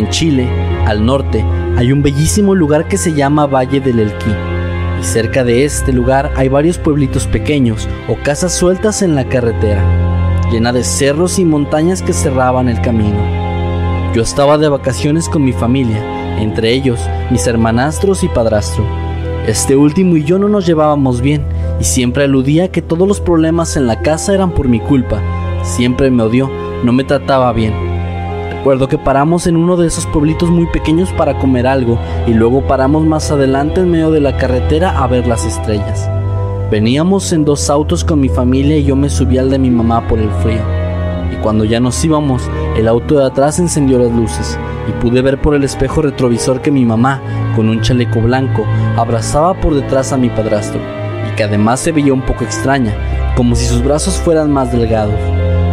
En Chile, al norte, hay un bellísimo lugar que se llama Valle del Elqui. Y cerca de este lugar hay varios pueblitos pequeños o casas sueltas en la carretera, llena de cerros y montañas que cerraban el camino. Yo estaba de vacaciones con mi familia, entre ellos mis hermanastros y padrastro. Este último y yo no nos llevábamos bien y siempre aludía que todos los problemas en la casa eran por mi culpa. Siempre me odió, no me trataba bien. Recuerdo que paramos en uno de esos pueblitos muy pequeños para comer algo y luego paramos más adelante en medio de la carretera a ver las estrellas. Veníamos en dos autos con mi familia y yo me subí al de mi mamá por el frío. Y cuando ya nos íbamos, el auto de atrás encendió las luces y pude ver por el espejo retrovisor que mi mamá, con un chaleco blanco, abrazaba por detrás a mi padrastro y que además se veía un poco extraña, como si sus brazos fueran más delgados.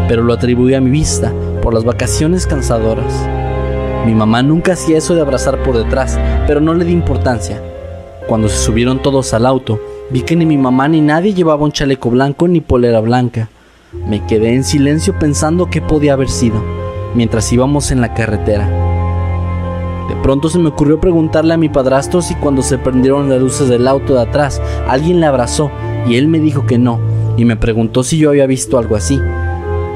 Pero lo atribuí a mi vista por las vacaciones cansadoras. Mi mamá nunca hacía eso de abrazar por detrás, pero no le di importancia. Cuando se subieron todos al auto, vi que ni mi mamá ni nadie llevaba un chaleco blanco ni polera blanca. Me quedé en silencio pensando qué podía haber sido, mientras íbamos en la carretera. De pronto se me ocurrió preguntarle a mi padrastro si cuando se prendieron las luces del auto de atrás alguien le abrazó y él me dijo que no y me preguntó si yo había visto algo así.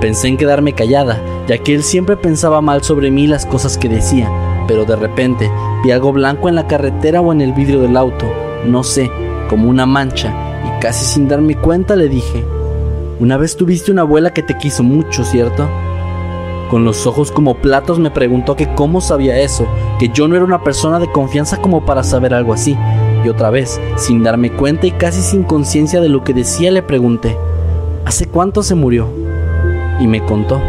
Pensé en quedarme callada, ya que él siempre pensaba mal sobre mí las cosas que decía, pero de repente vi algo blanco en la carretera o en el vidrio del auto, no sé, como una mancha, y casi sin darme cuenta le dije, una vez tuviste una abuela que te quiso mucho, ¿cierto? Con los ojos como platos me preguntó que cómo sabía eso, que yo no era una persona de confianza como para saber algo así. Y otra vez, sin darme cuenta y casi sin conciencia de lo que decía, le pregunté, ¿hace cuánto se murió? Y me contó.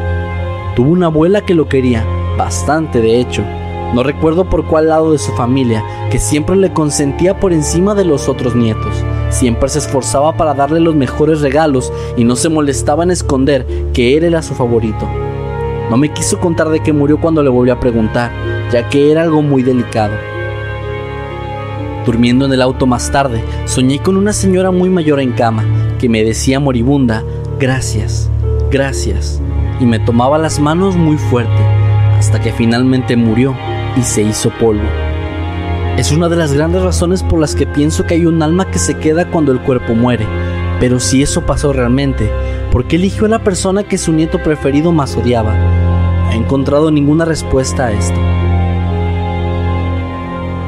Tuvo una abuela que lo quería, bastante de hecho. No recuerdo por cuál lado de su familia, que siempre le consentía por encima de los otros nietos. Siempre se esforzaba para darle los mejores regalos y no se molestaba en esconder que él era su favorito. No me quiso contar de qué murió cuando le volví a preguntar, ya que era algo muy delicado. Durmiendo en el auto más tarde, soñé con una señora muy mayor en cama, que me decía moribunda, gracias, gracias, y me tomaba las manos muy fuerte, hasta que finalmente murió y se hizo polvo. Es una de las grandes razones por las que pienso que hay un alma que se queda cuando el cuerpo muere, pero si eso pasó realmente, ¿por qué eligió a la persona que su nieto preferido más odiaba? No he encontrado ninguna respuesta a esto.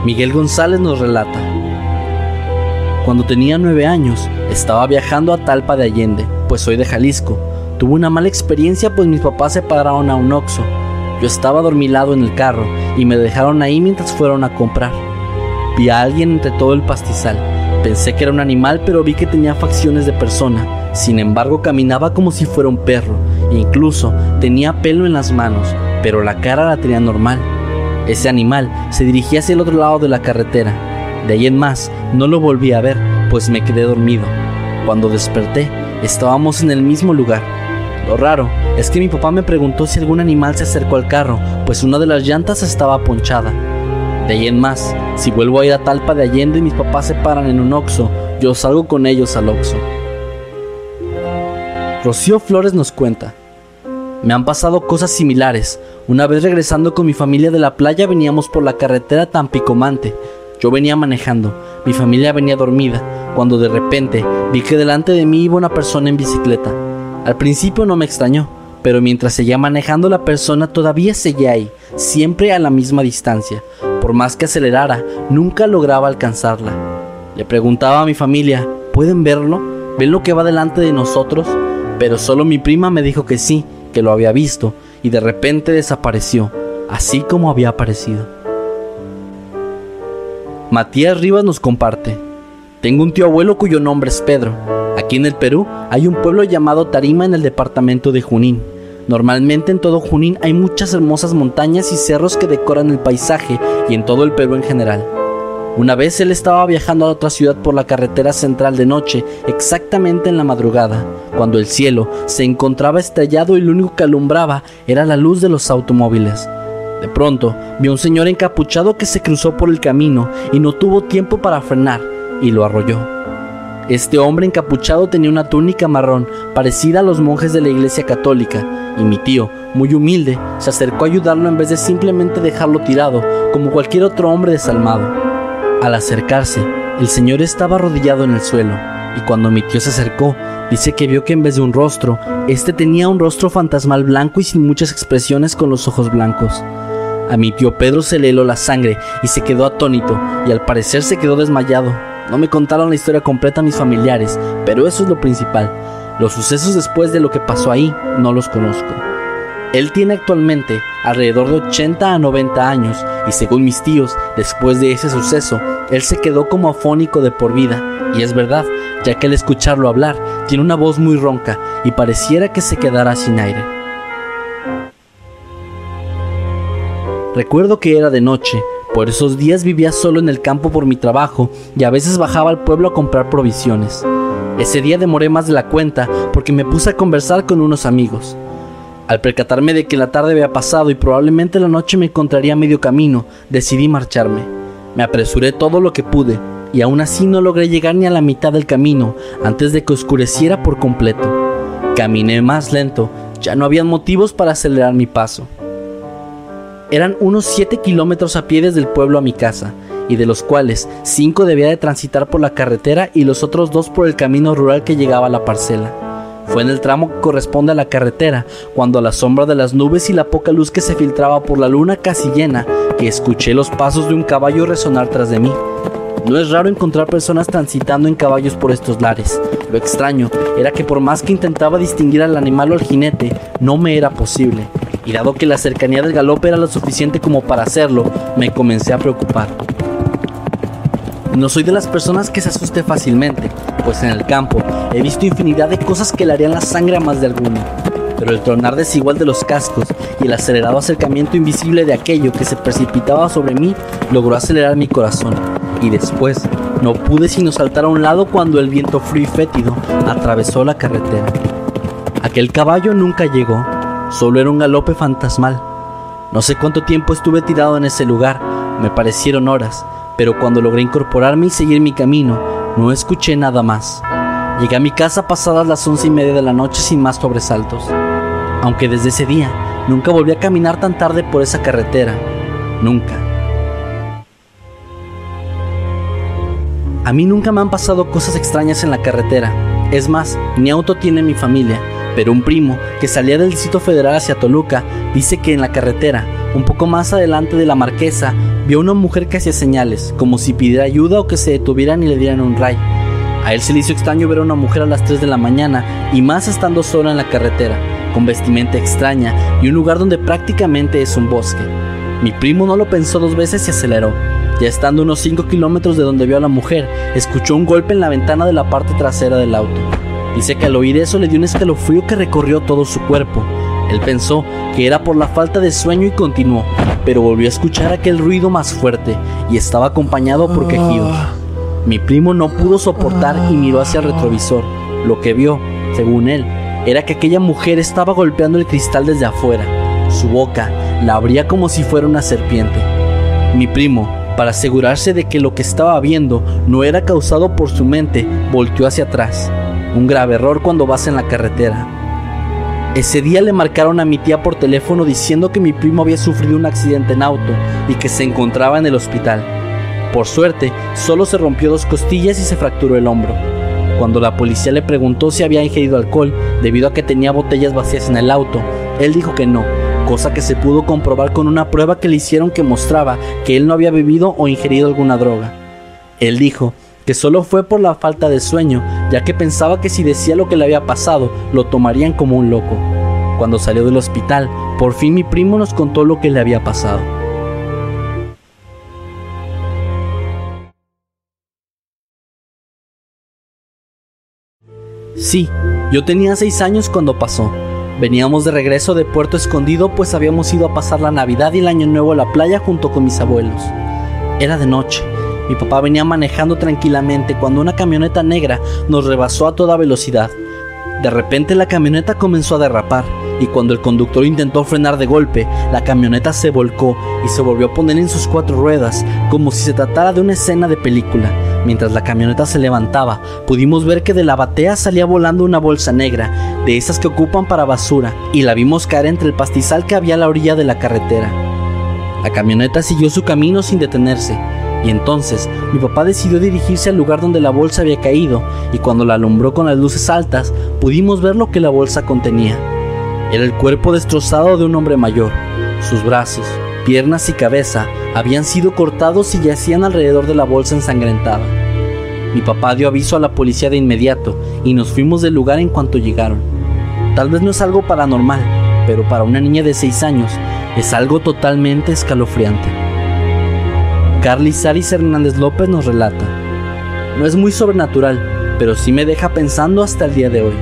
Miguel González nos relata. Cuando tenía nueve años, estaba viajando a Talpa de Allende, pues soy de Jalisco, Tuve una mala experiencia pues mis papás se pararon a un Oxxo. Yo estaba dormilado en el carro y me dejaron ahí mientras fueron a comprar. Vi a alguien entre todo el pastizal. Pensé que era un animal pero vi que tenía facciones de persona. Sin embargo caminaba como si fuera un perro. Incluso tenía pelo en las manos, pero la cara la tenía normal. Ese animal se dirigía hacia el otro lado de la carretera. De ahí en más, no lo volví a ver, pues me quedé dormido. Cuando desperté, estábamos en el mismo lugar. Lo raro es que mi papá me preguntó si algún animal se acercó al carro, pues una de las llantas estaba ponchada. De ahí en más, si vuelvo a ir a Talpa de Allende y mis papás se paran en un oxo, yo salgo con ellos al oxo. Rocío Flores nos cuenta. Me han pasado cosas similares. Una vez regresando con mi familia de la playa veníamos por la carretera Tampicomante. Yo venía manejando, mi familia venía dormida, cuando de repente vi que delante de mí iba una persona en bicicleta. Al principio no me extrañó, pero mientras seguía manejando la persona todavía seguía ahí, siempre a la misma distancia. Por más que acelerara, nunca lograba alcanzarla. Le preguntaba a mi familia, ¿pueden verlo? ¿Ven lo que va delante de nosotros? Pero solo mi prima me dijo que sí, que lo había visto, y de repente desapareció, así como había aparecido. Matías Rivas nos comparte. Tengo un tío abuelo cuyo nombre es Pedro. Aquí en el Perú hay un pueblo llamado Tarima en el departamento de Junín. Normalmente en todo Junín hay muchas hermosas montañas y cerros que decoran el paisaje y en todo el Perú en general. Una vez él estaba viajando a otra ciudad por la carretera central de noche, exactamente en la madrugada, cuando el cielo se encontraba estrellado y lo único que alumbraba era la luz de los automóviles. De pronto, vio un señor encapuchado que se cruzó por el camino y no tuvo tiempo para frenar y lo arrolló. Este hombre encapuchado tenía una túnica marrón parecida a los monjes de la iglesia católica y mi tío, muy humilde, se acercó a ayudarlo en vez de simplemente dejarlo tirado como cualquier otro hombre desalmado. Al acercarse, el señor estaba arrodillado en el suelo, y cuando mi tío se acercó, dice que vio que en vez de un rostro, este tenía un rostro fantasmal blanco y sin muchas expresiones con los ojos blancos. A mi tío Pedro se le heló la sangre y se quedó atónito, y al parecer se quedó desmayado. No me contaron la historia completa mis familiares, pero eso es lo principal. Los sucesos después de lo que pasó ahí no los conozco. Él tiene actualmente alrededor de 80 a 90 años y según mis tíos, después de ese suceso, él se quedó como afónico de por vida. Y es verdad, ya que al escucharlo hablar, tiene una voz muy ronca y pareciera que se quedara sin aire. Recuerdo que era de noche, por esos días vivía solo en el campo por mi trabajo y a veces bajaba al pueblo a comprar provisiones. Ese día demoré más de la cuenta porque me puse a conversar con unos amigos. Al percatarme de que la tarde había pasado y probablemente la noche me encontraría a medio camino, decidí marcharme. Me apresuré todo lo que pude y aún así no logré llegar ni a la mitad del camino antes de que oscureciera por completo. Caminé más lento, ya no había motivos para acelerar mi paso. Eran unos 7 kilómetros a pie desde el pueblo a mi casa, y de los cuales 5 debía de transitar por la carretera y los otros dos por el camino rural que llegaba a la parcela. Fue en el tramo que corresponde a la carretera, cuando a la sombra de las nubes y la poca luz que se filtraba por la luna casi llena, que escuché los pasos de un caballo resonar tras de mí. No es raro encontrar personas transitando en caballos por estos lares. Lo extraño era que por más que intentaba distinguir al animal o al jinete, no me era posible. Y dado que la cercanía del galope era lo suficiente como para hacerlo, me comencé a preocupar. No soy de las personas que se asuste fácilmente, pues en el campo he visto infinidad de cosas que le harían la sangre a más de alguno. Pero el tronar desigual de los cascos y el acelerado acercamiento invisible de aquello que se precipitaba sobre mí logró acelerar mi corazón. Y después no pude sino saltar a un lado cuando el viento frío y fétido atravesó la carretera. Aquel caballo nunca llegó, solo era un galope fantasmal. No sé cuánto tiempo estuve tirado en ese lugar, me parecieron horas, pero cuando logré incorporarme y seguir mi camino, no escuché nada más. Llegué a mi casa pasadas las once y media de la noche sin más sobresaltos, aunque desde ese día nunca volví a caminar tan tarde por esa carretera, nunca. A mí nunca me han pasado cosas extrañas en la carretera, es más, ni auto tiene mi familia, pero un primo que salía del Distrito Federal hacia Toluca dice que en la carretera, un poco más adelante de la marquesa, vio a una mujer que hacía señales, como si pidiera ayuda o que se detuvieran y le dieran un ray. A él se le hizo extraño ver a una mujer a las 3 de la mañana y más estando sola en la carretera, con vestimenta extraña y un lugar donde prácticamente es un bosque. Mi primo no lo pensó dos veces y aceleró. Ya estando unos 5 kilómetros de donde vio a la mujer, escuchó un golpe en la ventana de la parte trasera del auto. Dice que al oír eso le dio un escalofrío que recorrió todo su cuerpo. Él pensó que era por la falta de sueño y continuó, pero volvió a escuchar aquel ruido más fuerte y estaba acompañado por quejidos. Mi primo no pudo soportar y miró hacia el retrovisor. Lo que vio, según él, era que aquella mujer estaba golpeando el cristal desde afuera. Su boca la abría como si fuera una serpiente. Mi primo, para asegurarse de que lo que estaba viendo no era causado por su mente, volteó hacia atrás. Un grave error cuando vas en la carretera. Ese día le marcaron a mi tía por teléfono diciendo que mi primo había sufrido un accidente en auto y que se encontraba en el hospital. Por suerte, solo se rompió dos costillas y se fracturó el hombro. Cuando la policía le preguntó si había ingerido alcohol debido a que tenía botellas vacías en el auto, él dijo que no, cosa que se pudo comprobar con una prueba que le hicieron que mostraba que él no había bebido o ingerido alguna droga. Él dijo que solo fue por la falta de sueño, ya que pensaba que si decía lo que le había pasado, lo tomarían como un loco. Cuando salió del hospital, por fin mi primo nos contó lo que le había pasado. Sí, yo tenía seis años cuando pasó. Veníamos de regreso de Puerto Escondido pues habíamos ido a pasar la Navidad y el Año Nuevo a la playa junto con mis abuelos. Era de noche mi papá venía manejando tranquilamente cuando una camioneta negra nos rebasó a toda velocidad. De repente la camioneta comenzó a derrapar y cuando el conductor intentó frenar de golpe, la camioneta se volcó y se volvió a poner en sus cuatro ruedas como si se tratara de una escena de película. Mientras la camioneta se levantaba, pudimos ver que de la batea salía volando una bolsa negra, de esas que ocupan para basura, y la vimos caer entre el pastizal que había a la orilla de la carretera. La camioneta siguió su camino sin detenerse, y entonces mi papá decidió dirigirse al lugar donde la bolsa había caído y cuando la alumbró con las luces altas pudimos ver lo que la bolsa contenía. Era el cuerpo destrozado de un hombre mayor. Sus brazos, piernas y cabeza habían sido cortados y yacían alrededor de la bolsa ensangrentada. Mi papá dio aviso a la policía de inmediato y nos fuimos del lugar en cuanto llegaron. Tal vez no es algo paranormal, pero para una niña de 6 años es algo totalmente escalofriante. Carly Saris Hernández López nos relata. No es muy sobrenatural, pero sí me deja pensando hasta el día de hoy.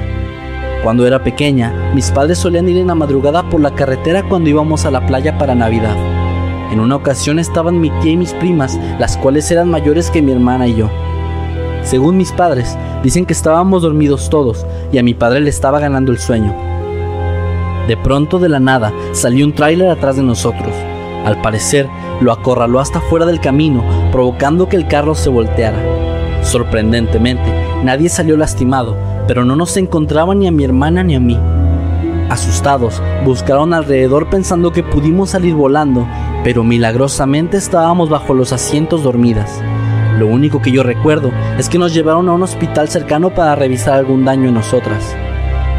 Cuando era pequeña, mis padres solían ir en la madrugada por la carretera cuando íbamos a la playa para Navidad. En una ocasión estaban mi tía y mis primas, las cuales eran mayores que mi hermana y yo. Según mis padres, dicen que estábamos dormidos todos y a mi padre le estaba ganando el sueño. De pronto de la nada salió un tráiler atrás de nosotros. Al parecer, lo acorraló hasta fuera del camino, provocando que el carro se volteara. Sorprendentemente, nadie salió lastimado, pero no nos encontraba ni a mi hermana ni a mí. Asustados, buscaron alrededor pensando que pudimos salir volando, pero milagrosamente estábamos bajo los asientos dormidas. Lo único que yo recuerdo es que nos llevaron a un hospital cercano para revisar algún daño en nosotras.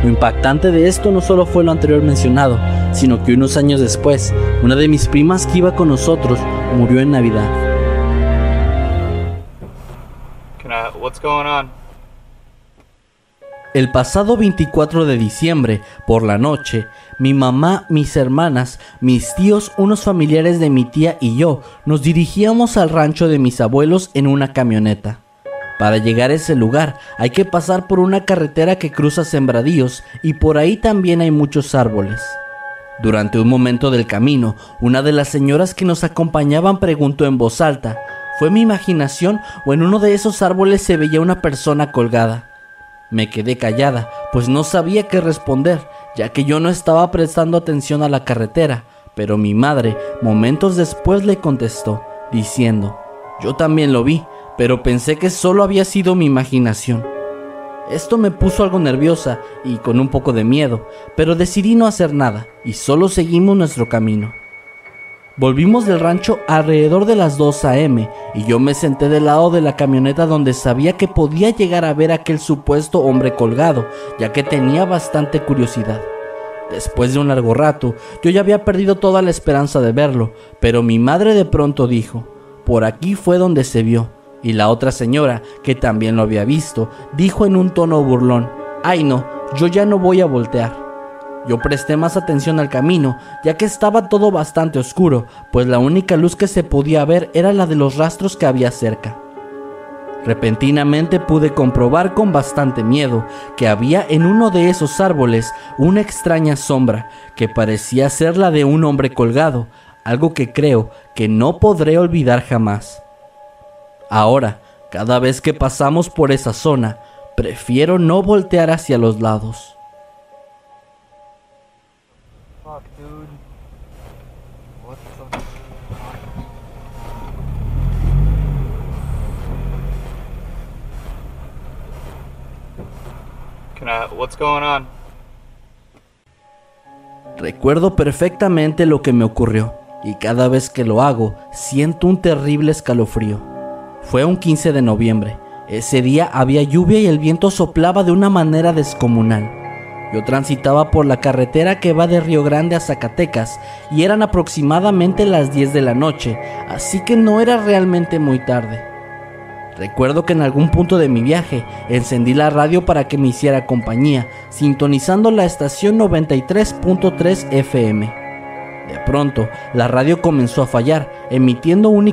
Lo impactante de esto no solo fue lo anterior mencionado, sino que unos años después, una de mis primas que iba con nosotros murió en Navidad. El pasado 24 de diciembre, por la noche, mi mamá, mis hermanas, mis tíos, unos familiares de mi tía y yo nos dirigíamos al rancho de mis abuelos en una camioneta. Para llegar a ese lugar hay que pasar por una carretera que cruza sembradíos y por ahí también hay muchos árboles. Durante un momento del camino, una de las señoras que nos acompañaban preguntó en voz alta, ¿fue mi imaginación o en uno de esos árboles se veía una persona colgada? Me quedé callada, pues no sabía qué responder, ya que yo no estaba prestando atención a la carretera, pero mi madre momentos después le contestó, diciendo, yo también lo vi, pero pensé que solo había sido mi imaginación. Esto me puso algo nerviosa y con un poco de miedo, pero decidí no hacer nada y solo seguimos nuestro camino. Volvimos del rancho alrededor de las 2 a.m. y yo me senté del lado de la camioneta donde sabía que podía llegar a ver a aquel supuesto hombre colgado, ya que tenía bastante curiosidad. Después de un largo rato, yo ya había perdido toda la esperanza de verlo, pero mi madre de pronto dijo, por aquí fue donde se vio, y la otra señora, que también lo había visto, dijo en un tono burlón, ay no, yo ya no voy a voltear. Yo presté más atención al camino, ya que estaba todo bastante oscuro, pues la única luz que se podía ver era la de los rastros que había cerca. Repentinamente pude comprobar con bastante miedo que había en uno de esos árboles una extraña sombra que parecía ser la de un hombre colgado, algo que creo que no podré olvidar jamás. Ahora, cada vez que pasamos por esa zona, prefiero no voltear hacia los lados. Recuerdo perfectamente lo que me ocurrió y cada vez que lo hago siento un terrible escalofrío. Fue un 15 de noviembre. Ese día había lluvia y el viento soplaba de una manera descomunal. Yo transitaba por la carretera que va de Río Grande a Zacatecas y eran aproximadamente las 10 de la noche, así que no era realmente muy tarde. Recuerdo que en algún punto de mi viaje encendí la radio para que me hiciera compañía, sintonizando la estación 93.3 FM. De pronto, la radio comenzó a fallar, emitiendo un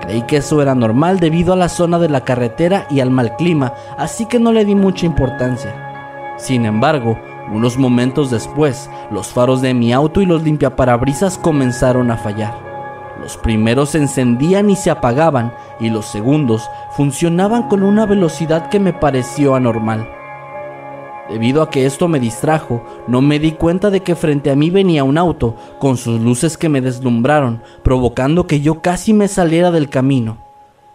Creí que eso era normal debido a la zona de la carretera y al mal clima, así que no le di mucha importancia. Sin embargo, unos momentos después, los faros de mi auto y los limpiaparabrisas comenzaron a fallar. Los primeros se encendían y se apagaban, y los segundos funcionaban con una velocidad que me pareció anormal. Debido a que esto me distrajo, no me di cuenta de que frente a mí venía un auto, con sus luces que me deslumbraron, provocando que yo casi me saliera del camino.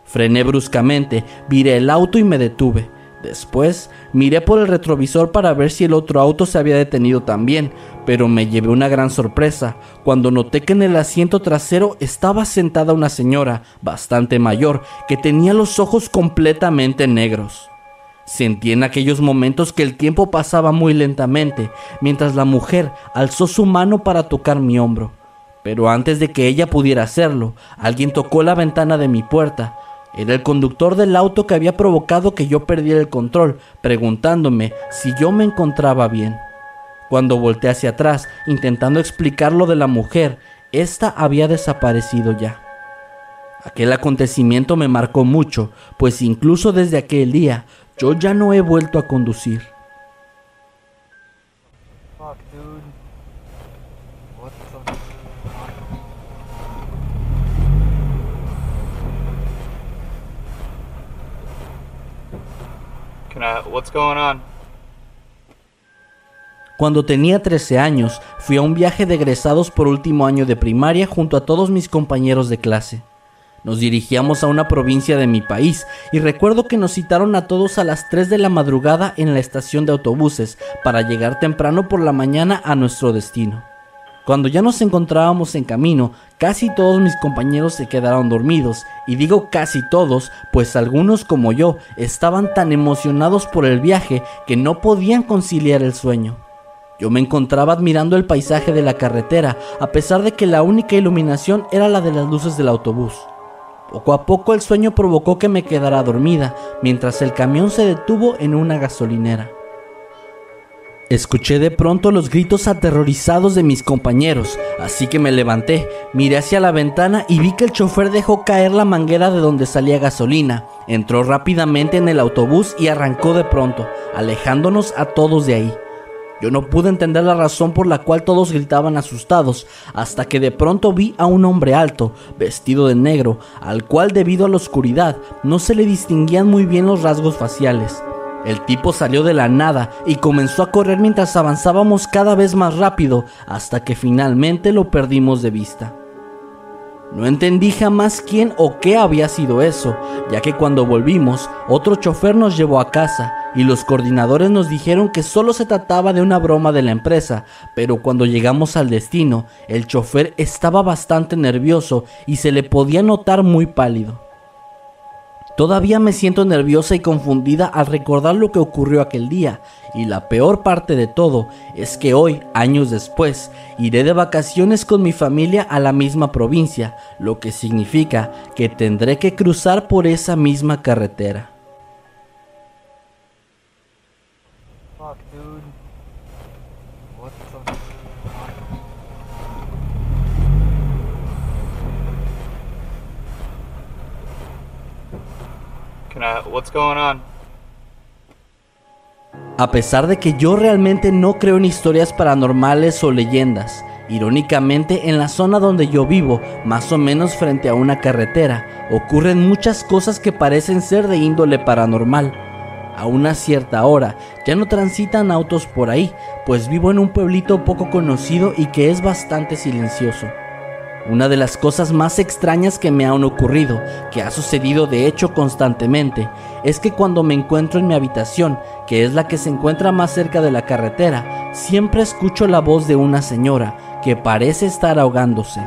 Frené bruscamente, viré el auto y me detuve. Después miré por el retrovisor para ver si el otro auto se había detenido también, pero me llevé una gran sorpresa cuando noté que en el asiento trasero estaba sentada una señora, bastante mayor, que tenía los ojos completamente negros. Sentí en aquellos momentos que el tiempo pasaba muy lentamente, mientras la mujer alzó su mano para tocar mi hombro. Pero antes de que ella pudiera hacerlo, alguien tocó la ventana de mi puerta. Era el conductor del auto que había provocado que yo perdiera el control, preguntándome si yo me encontraba bien. Cuando volteé hacia atrás, intentando explicar lo de la mujer, ésta había desaparecido ya. Aquel acontecimiento me marcó mucho, pues incluso desde aquel día yo ya no he vuelto a conducir. Cuando tenía 13 años, fui a un viaje de egresados por último año de primaria junto a todos mis compañeros de clase. Nos dirigíamos a una provincia de mi país y recuerdo que nos citaron a todos a las 3 de la madrugada en la estación de autobuses para llegar temprano por la mañana a nuestro destino. Cuando ya nos encontrábamos en camino, casi todos mis compañeros se quedaron dormidos, y digo casi todos, pues algunos como yo estaban tan emocionados por el viaje que no podían conciliar el sueño. Yo me encontraba admirando el paisaje de la carretera, a pesar de que la única iluminación era la de las luces del autobús. Poco a poco el sueño provocó que me quedara dormida mientras el camión se detuvo en una gasolinera. Escuché de pronto los gritos aterrorizados de mis compañeros, así que me levanté, miré hacia la ventana y vi que el chofer dejó caer la manguera de donde salía gasolina, entró rápidamente en el autobús y arrancó de pronto, alejándonos a todos de ahí. Yo no pude entender la razón por la cual todos gritaban asustados, hasta que de pronto vi a un hombre alto, vestido de negro, al cual debido a la oscuridad no se le distinguían muy bien los rasgos faciales. El tipo salió de la nada y comenzó a correr mientras avanzábamos cada vez más rápido, hasta que finalmente lo perdimos de vista. No entendí jamás quién o qué había sido eso, ya que cuando volvimos, otro chofer nos llevó a casa y los coordinadores nos dijeron que solo se trataba de una broma de la empresa, pero cuando llegamos al destino, el chofer estaba bastante nervioso y se le podía notar muy pálido. Todavía me siento nerviosa y confundida al recordar lo que ocurrió aquel día, y la peor parte de todo es que hoy, años después, iré de vacaciones con mi familia a la misma provincia, lo que significa que tendré que cruzar por esa misma carretera. What's going on? A pesar de que yo realmente no creo en historias paranormales o leyendas, irónicamente en la zona donde yo vivo, más o menos frente a una carretera, ocurren muchas cosas que parecen ser de índole paranormal. A una cierta hora ya no transitan autos por ahí, pues vivo en un pueblito poco conocido y que es bastante silencioso. Una de las cosas más extrañas que me han ocurrido, que ha sucedido de hecho constantemente, es que cuando me encuentro en mi habitación, que es la que se encuentra más cerca de la carretera, siempre escucho la voz de una señora que parece estar ahogándose.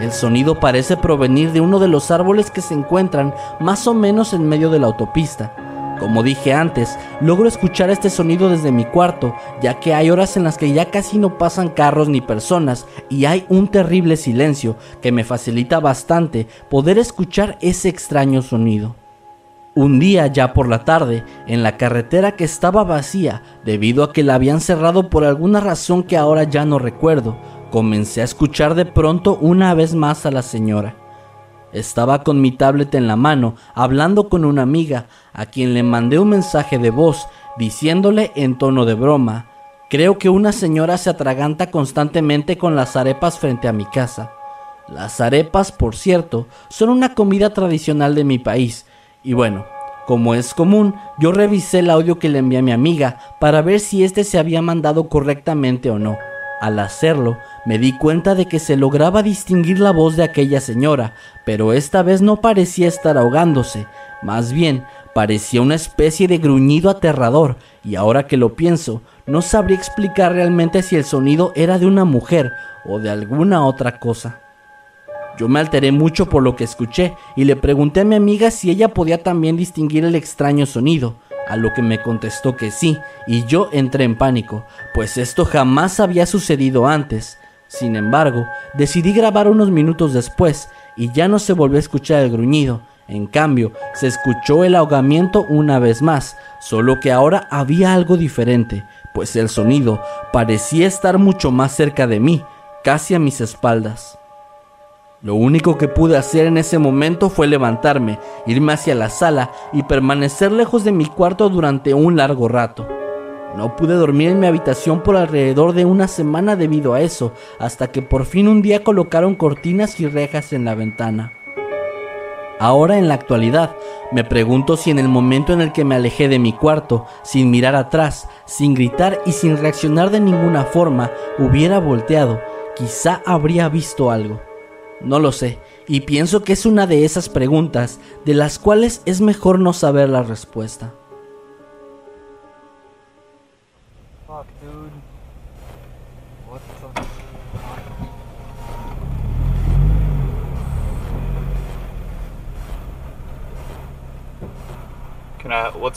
El sonido parece provenir de uno de los árboles que se encuentran más o menos en medio de la autopista, como dije antes, logro escuchar este sonido desde mi cuarto, ya que hay horas en las que ya casi no pasan carros ni personas y hay un terrible silencio que me facilita bastante poder escuchar ese extraño sonido. Un día ya por la tarde, en la carretera que estaba vacía debido a que la habían cerrado por alguna razón que ahora ya no recuerdo, comencé a escuchar de pronto una vez más a la señora. Estaba con mi tablet en la mano, hablando con una amiga, a quien le mandé un mensaje de voz, diciéndole en tono de broma, creo que una señora se atraganta constantemente con las arepas frente a mi casa. Las arepas, por cierto, son una comida tradicional de mi país, y bueno, como es común, yo revisé el audio que le envié a mi amiga para ver si éste se había mandado correctamente o no. Al hacerlo, me di cuenta de que se lograba distinguir la voz de aquella señora, pero esta vez no parecía estar ahogándose, más bien parecía una especie de gruñido aterrador, y ahora que lo pienso, no sabría explicar realmente si el sonido era de una mujer o de alguna otra cosa. Yo me alteré mucho por lo que escuché y le pregunté a mi amiga si ella podía también distinguir el extraño sonido, a lo que me contestó que sí, y yo entré en pánico, pues esto jamás había sucedido antes. Sin embargo, decidí grabar unos minutos después y ya no se volvió a escuchar el gruñido. En cambio, se escuchó el ahogamiento una vez más, solo que ahora había algo diferente, pues el sonido parecía estar mucho más cerca de mí, casi a mis espaldas. Lo único que pude hacer en ese momento fue levantarme, irme hacia la sala y permanecer lejos de mi cuarto durante un largo rato. No pude dormir en mi habitación por alrededor de una semana debido a eso, hasta que por fin un día colocaron cortinas y rejas en la ventana. Ahora en la actualidad, me pregunto si en el momento en el que me alejé de mi cuarto, sin mirar atrás, sin gritar y sin reaccionar de ninguna forma, hubiera volteado, quizá habría visto algo. No lo sé, y pienso que es una de esas preguntas de las cuales es mejor no saber la respuesta.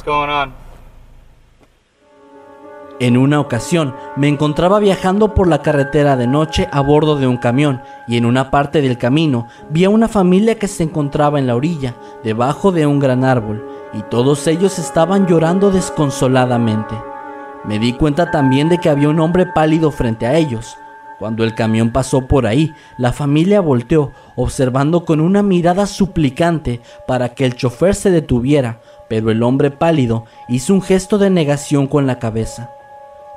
On? En una ocasión me encontraba viajando por la carretera de noche a bordo de un camión y en una parte del camino vi a una familia que se encontraba en la orilla, debajo de un gran árbol, y todos ellos estaban llorando desconsoladamente. Me di cuenta también de que había un hombre pálido frente a ellos. Cuando el camión pasó por ahí, la familia volteó, observando con una mirada suplicante para que el chofer se detuviera, pero el hombre pálido hizo un gesto de negación con la cabeza.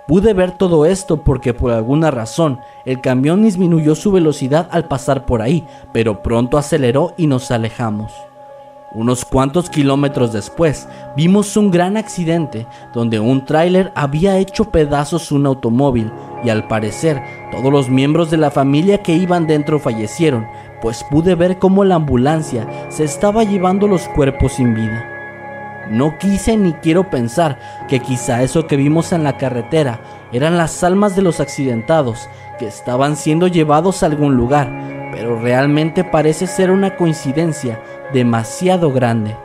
Pude ver todo esto porque por alguna razón el camión disminuyó su velocidad al pasar por ahí, pero pronto aceleró y nos alejamos. Unos cuantos kilómetros después vimos un gran accidente donde un tráiler había hecho pedazos un automóvil y al parecer todos los miembros de la familia que iban dentro fallecieron, pues pude ver cómo la ambulancia se estaba llevando los cuerpos sin vida. No quise ni quiero pensar que quizá eso que vimos en la carretera eran las almas de los accidentados que estaban siendo llevados a algún lugar, pero realmente parece ser una coincidencia demasiado grande.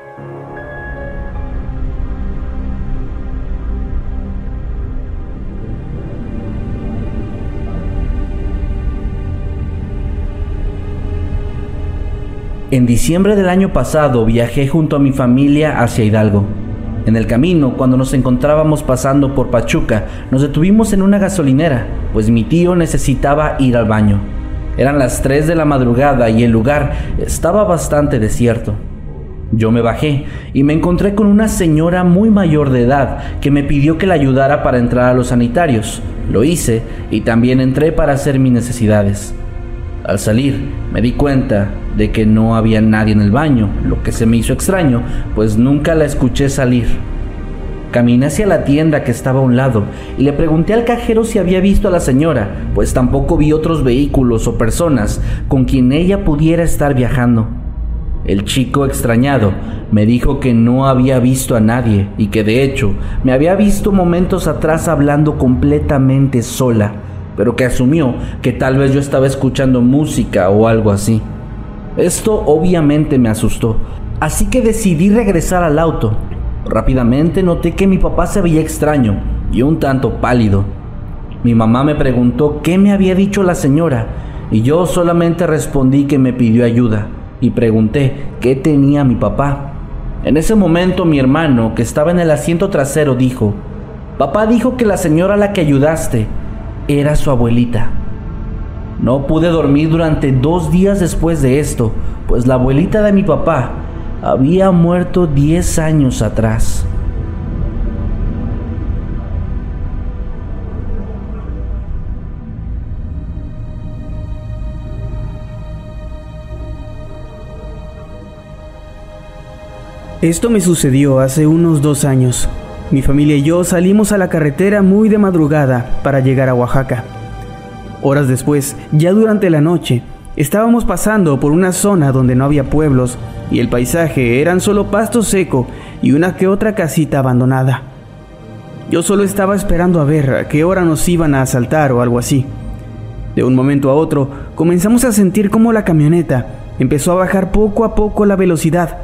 En diciembre del año pasado viajé junto a mi familia hacia Hidalgo. En el camino, cuando nos encontrábamos pasando por Pachuca, nos detuvimos en una gasolinera, pues mi tío necesitaba ir al baño. Eran las 3 de la madrugada y el lugar estaba bastante desierto. Yo me bajé y me encontré con una señora muy mayor de edad que me pidió que la ayudara para entrar a los sanitarios. Lo hice y también entré para hacer mis necesidades. Al salir, me di cuenta de que no había nadie en el baño, lo que se me hizo extraño, pues nunca la escuché salir. Caminé hacia la tienda que estaba a un lado y le pregunté al cajero si había visto a la señora, pues tampoco vi otros vehículos o personas con quien ella pudiera estar viajando. El chico extrañado me dijo que no había visto a nadie y que de hecho me había visto momentos atrás hablando completamente sola pero que asumió que tal vez yo estaba escuchando música o algo así. Esto obviamente me asustó, así que decidí regresar al auto. Rápidamente noté que mi papá se veía extraño y un tanto pálido. Mi mamá me preguntó qué me había dicho la señora y yo solamente respondí que me pidió ayuda y pregunté qué tenía mi papá. En ese momento mi hermano, que estaba en el asiento trasero, dijo, Papá dijo que la señora a la que ayudaste era su abuelita. No pude dormir durante dos días después de esto, pues la abuelita de mi papá había muerto 10 años atrás. Esto me sucedió hace unos dos años. Mi familia y yo salimos a la carretera muy de madrugada para llegar a Oaxaca. Horas después, ya durante la noche, estábamos pasando por una zona donde no había pueblos y el paisaje eran solo pasto seco y una que otra casita abandonada. Yo solo estaba esperando a ver a qué hora nos iban a asaltar o algo así. De un momento a otro, comenzamos a sentir como la camioneta empezó a bajar poco a poco la velocidad,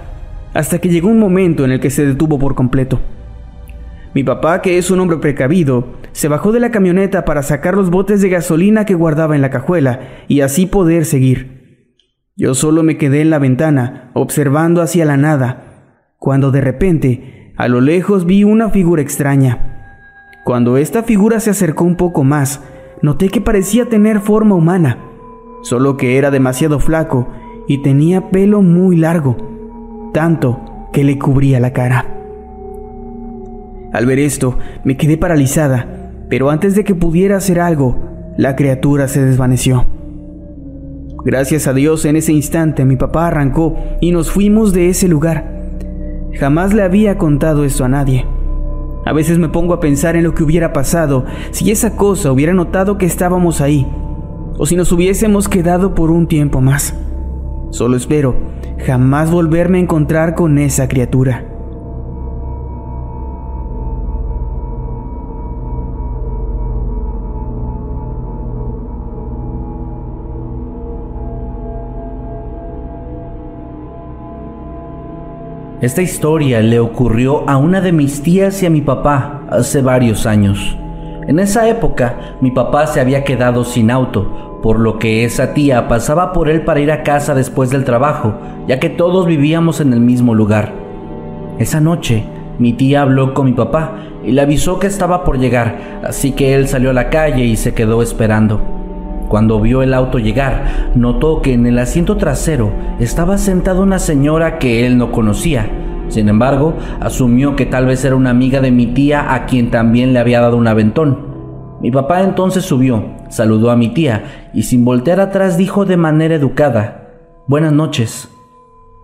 hasta que llegó un momento en el que se detuvo por completo. Mi papá, que es un hombre precavido, se bajó de la camioneta para sacar los botes de gasolina que guardaba en la cajuela y así poder seguir. Yo solo me quedé en la ventana, observando hacia la nada, cuando de repente, a lo lejos vi una figura extraña. Cuando esta figura se acercó un poco más, noté que parecía tener forma humana, solo que era demasiado flaco y tenía pelo muy largo, tanto que le cubría la cara. Al ver esto, me quedé paralizada, pero antes de que pudiera hacer algo, la criatura se desvaneció. Gracias a Dios en ese instante mi papá arrancó y nos fuimos de ese lugar. Jamás le había contado esto a nadie. A veces me pongo a pensar en lo que hubiera pasado si esa cosa hubiera notado que estábamos ahí, o si nos hubiésemos quedado por un tiempo más. Solo espero jamás volverme a encontrar con esa criatura. Esta historia le ocurrió a una de mis tías y a mi papá hace varios años. En esa época mi papá se había quedado sin auto, por lo que esa tía pasaba por él para ir a casa después del trabajo, ya que todos vivíamos en el mismo lugar. Esa noche mi tía habló con mi papá y le avisó que estaba por llegar, así que él salió a la calle y se quedó esperando. Cuando vio el auto llegar, notó que en el asiento trasero estaba sentada una señora que él no conocía. Sin embargo, asumió que tal vez era una amiga de mi tía a quien también le había dado un aventón. Mi papá entonces subió, saludó a mi tía y sin voltear atrás dijo de manera educada, Buenas noches.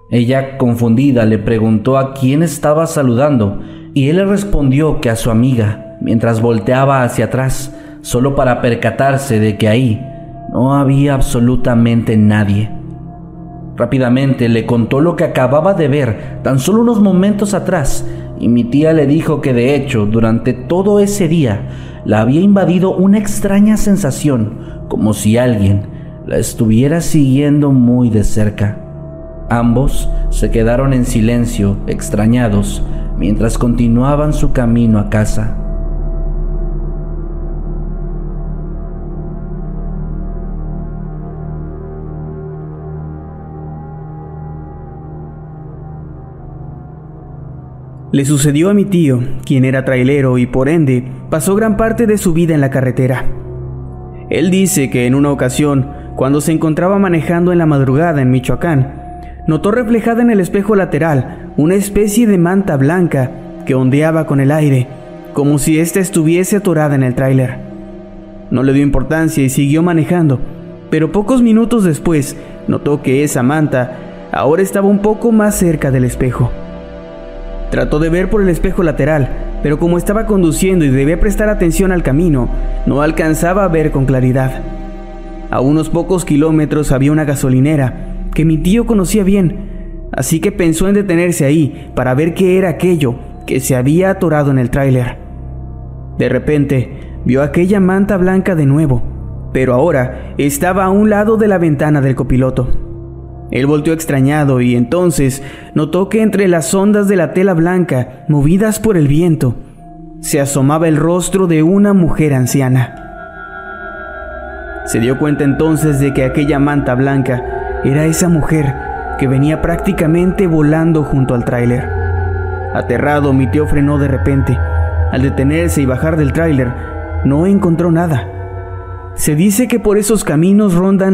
Ella, confundida, le preguntó a quién estaba saludando y él le respondió que a su amiga, mientras volteaba hacia atrás, solo para percatarse de que ahí no había absolutamente nadie. Rápidamente le contó lo que acababa de ver tan solo unos momentos atrás y mi tía le dijo que de hecho durante todo ese día la había invadido una extraña sensación, como si alguien la estuviera siguiendo muy de cerca. Ambos se quedaron en silencio, extrañados, mientras continuaban su camino a casa. Le sucedió a mi tío, quien era trailero y por ende pasó gran parte de su vida en la carretera. Él dice que en una ocasión, cuando se encontraba manejando en la madrugada en Michoacán, notó reflejada en el espejo lateral una especie de manta blanca que ondeaba con el aire, como si ésta estuviese atorada en el tráiler. No le dio importancia y siguió manejando, pero pocos minutos después notó que esa manta ahora estaba un poco más cerca del espejo. Trató de ver por el espejo lateral, pero como estaba conduciendo y debía prestar atención al camino, no alcanzaba a ver con claridad. A unos pocos kilómetros había una gasolinera que mi tío conocía bien, así que pensó en detenerse ahí para ver qué era aquello que se había atorado en el tráiler. De repente, vio aquella manta blanca de nuevo, pero ahora estaba a un lado de la ventana del copiloto. Él volteó extrañado y entonces notó que entre las ondas de la tela blanca, movidas por el viento, se asomaba el rostro de una mujer anciana. Se dio cuenta entonces de que aquella manta blanca era esa mujer que venía prácticamente volando junto al tráiler. Aterrado, mi tío frenó de repente. Al detenerse y bajar del tráiler, no encontró nada. Se dice que por esos caminos rondan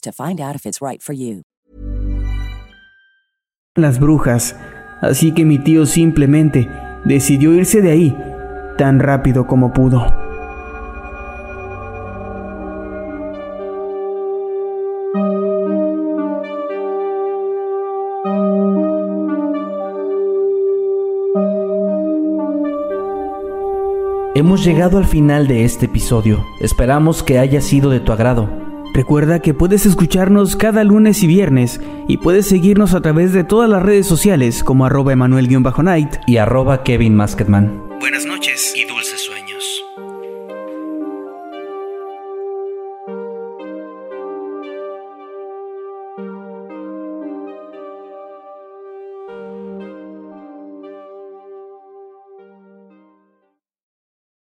to find out if it's right for you. Las brujas, así que mi tío simplemente decidió irse de ahí tan rápido como pudo. Hemos llegado al final de este episodio. Esperamos que haya sido de tu agrado. Recuerda que puedes escucharnos cada lunes y viernes y puedes seguirnos a través de todas las redes sociales como arroba emanuel-night y arroba Kevin Masketman. Buenas noches.